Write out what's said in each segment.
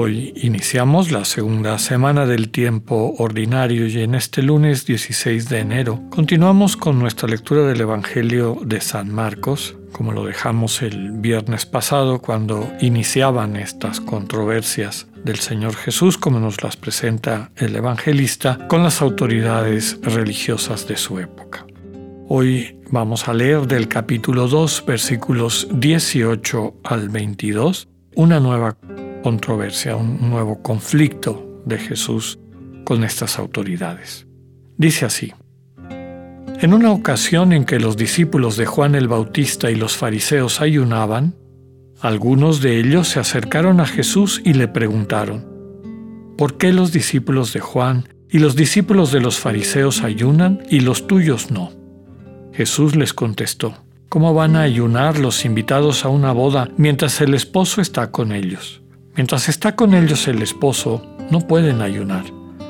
Hoy iniciamos la segunda semana del tiempo ordinario y en este lunes 16 de enero continuamos con nuestra lectura del Evangelio de San Marcos, como lo dejamos el viernes pasado cuando iniciaban estas controversias del Señor Jesús, como nos las presenta el evangelista, con las autoridades religiosas de su época. Hoy vamos a leer del capítulo 2, versículos 18 al 22, una nueva controversia, un nuevo conflicto de Jesús con estas autoridades. Dice así, en una ocasión en que los discípulos de Juan el Bautista y los fariseos ayunaban, algunos de ellos se acercaron a Jesús y le preguntaron, ¿por qué los discípulos de Juan y los discípulos de los fariseos ayunan y los tuyos no? Jesús les contestó, ¿cómo van a ayunar los invitados a una boda mientras el esposo está con ellos? Mientras está con ellos el esposo, no pueden ayunar.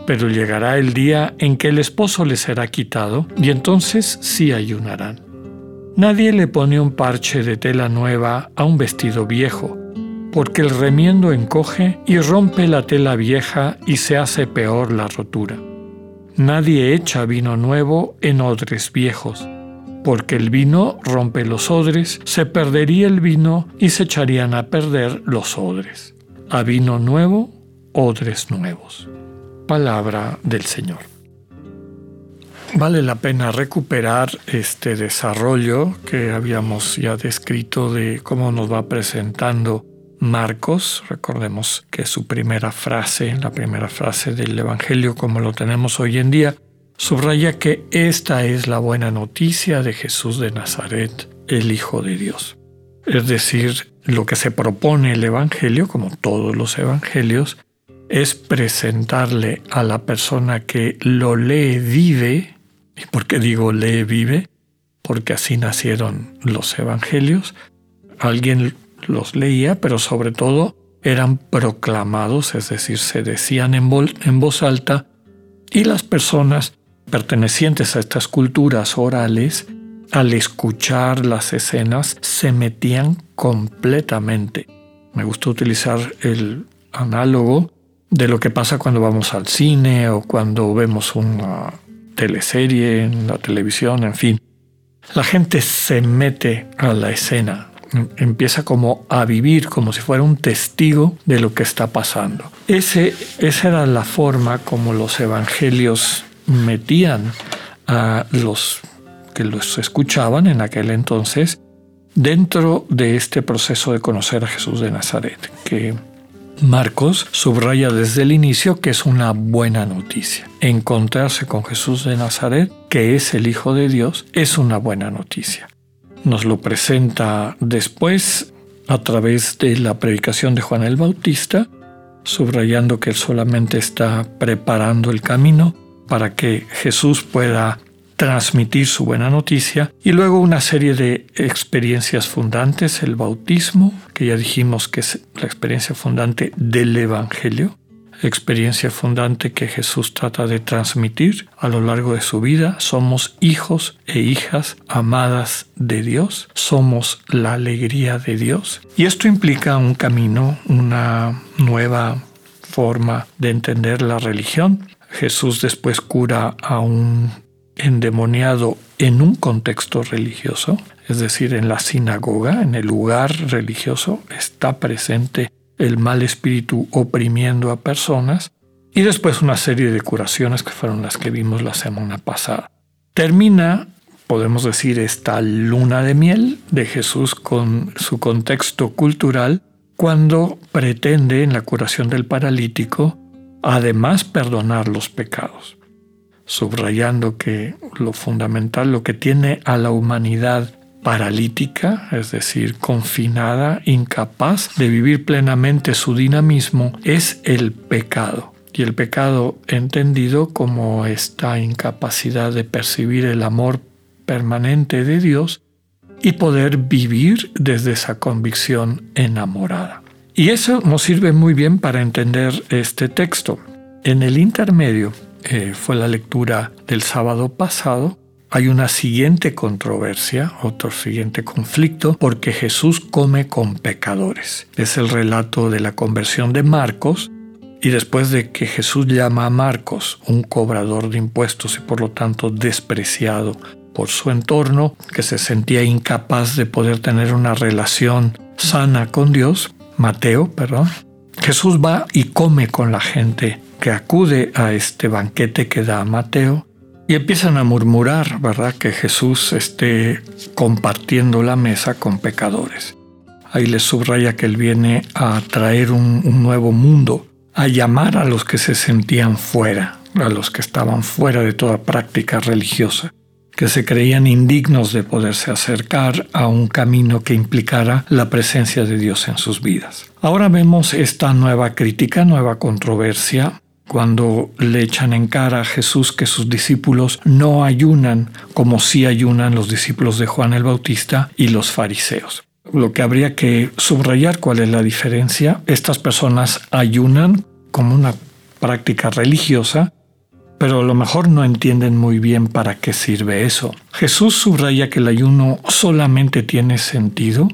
Pero llegará el día en que el esposo les será quitado y entonces sí ayunarán. Nadie le pone un parche de tela nueva a un vestido viejo, porque el remiendo encoge y rompe la tela vieja y se hace peor la rotura. Nadie echa vino nuevo en odres viejos, porque el vino rompe los odres, se perdería el vino y se echarían a perder los odres a vino nuevo, odres nuevos. Palabra del Señor. Vale la pena recuperar este desarrollo que habíamos ya descrito de cómo nos va presentando Marcos. Recordemos que su primera frase, la primera frase del Evangelio como lo tenemos hoy en día, subraya que esta es la buena noticia de Jesús de Nazaret, el Hijo de Dios. Es decir, lo que se propone el Evangelio, como todos los Evangelios, es presentarle a la persona que lo lee vive, ¿y por qué digo lee vive? Porque así nacieron los Evangelios. Alguien los leía, pero sobre todo eran proclamados, es decir, se decían en, en voz alta, y las personas pertenecientes a estas culturas orales al escuchar las escenas se metían completamente. Me gusta utilizar el análogo de lo que pasa cuando vamos al cine o cuando vemos una teleserie en la televisión, en fin. La gente se mete a la escena, empieza como a vivir como si fuera un testigo de lo que está pasando. Ese, esa era la forma como los evangelios metían a los que los escuchaban en aquel entonces dentro de este proceso de conocer a Jesús de Nazaret, que Marcos subraya desde el inicio que es una buena noticia. Encontrarse con Jesús de Nazaret, que es el Hijo de Dios, es una buena noticia. Nos lo presenta después a través de la predicación de Juan el Bautista, subrayando que él solamente está preparando el camino para que Jesús pueda transmitir su buena noticia y luego una serie de experiencias fundantes, el bautismo, que ya dijimos que es la experiencia fundante del Evangelio, experiencia fundante que Jesús trata de transmitir a lo largo de su vida. Somos hijos e hijas amadas de Dios, somos la alegría de Dios. Y esto implica un camino, una nueva forma de entender la religión. Jesús después cura a un endemoniado en un contexto religioso, es decir, en la sinagoga, en el lugar religioso, está presente el mal espíritu oprimiendo a personas, y después una serie de curaciones que fueron las que vimos la semana pasada. Termina, podemos decir, esta luna de miel de Jesús con su contexto cultural cuando pretende en la curación del paralítico además perdonar los pecados subrayando que lo fundamental, lo que tiene a la humanidad paralítica, es decir, confinada, incapaz de vivir plenamente su dinamismo, es el pecado. y el pecado entendido como esta incapacidad de percibir el amor permanente de Dios y poder vivir desde esa convicción enamorada. Y eso nos sirve muy bien para entender este texto. En el intermedio, eh, fue la lectura del sábado pasado, hay una siguiente controversia, otro siguiente conflicto, porque Jesús come con pecadores. Es el relato de la conversión de Marcos y después de que Jesús llama a Marcos un cobrador de impuestos y por lo tanto despreciado por su entorno, que se sentía incapaz de poder tener una relación sana con Dios, Mateo, perdón, Jesús va y come con la gente que acude a este banquete que da Mateo y empiezan a murmurar, ¿verdad?, que Jesús esté compartiendo la mesa con pecadores. Ahí les subraya que Él viene a traer un, un nuevo mundo, a llamar a los que se sentían fuera, a los que estaban fuera de toda práctica religiosa que se creían indignos de poderse acercar a un camino que implicara la presencia de Dios en sus vidas. Ahora vemos esta nueva crítica, nueva controversia, cuando le echan en cara a Jesús que sus discípulos no ayunan como sí ayunan los discípulos de Juan el Bautista y los fariseos. Lo que habría que subrayar cuál es la diferencia, estas personas ayunan como una práctica religiosa pero a lo mejor no entienden muy bien para qué sirve eso. Jesús subraya que el ayuno solamente tiene sentido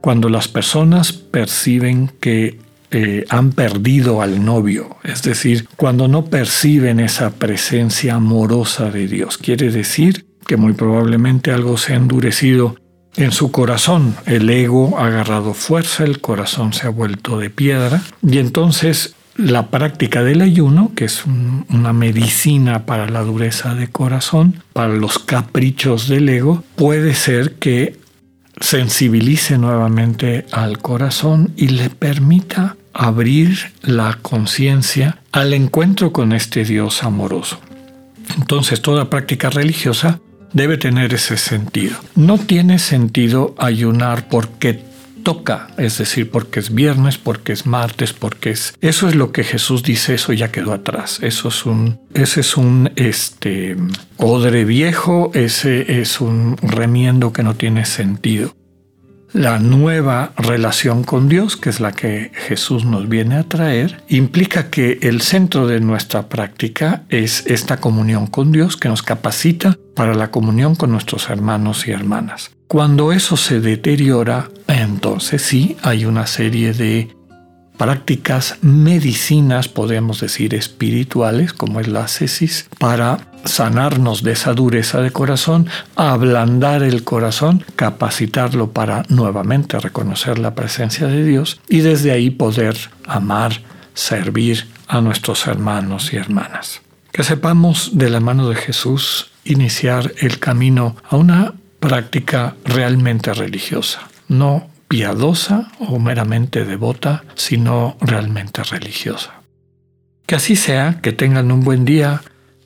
cuando las personas perciben que eh, han perdido al novio, es decir, cuando no perciben esa presencia amorosa de Dios. Quiere decir que muy probablemente algo se ha endurecido en su corazón. El ego ha agarrado fuerza, el corazón se ha vuelto de piedra y entonces la práctica del ayuno, que es una medicina para la dureza de corazón, para los caprichos del ego, puede ser que sensibilice nuevamente al corazón y le permita abrir la conciencia al encuentro con este Dios amoroso. Entonces toda práctica religiosa debe tener ese sentido. No tiene sentido ayunar porque toca, es decir, porque es viernes, porque es martes, porque es eso es lo que Jesús dice, eso ya quedó atrás. Eso es un ese es un este odre viejo, ese es un remiendo que no tiene sentido. La nueva relación con Dios, que es la que Jesús nos viene a traer, implica que el centro de nuestra práctica es esta comunión con Dios que nos capacita para la comunión con nuestros hermanos y hermanas. Cuando eso se deteriora, entonces sí hay una serie de prácticas medicinas, podemos decir espirituales, como es la ascesis, para sanarnos de esa dureza de corazón, ablandar el corazón, capacitarlo para nuevamente reconocer la presencia de Dios y desde ahí poder amar, servir a nuestros hermanos y hermanas. Que sepamos de la mano de Jesús iniciar el camino a una práctica realmente religiosa, no piadosa o meramente devota, sino realmente religiosa. Que así sea, que tengan un buen día,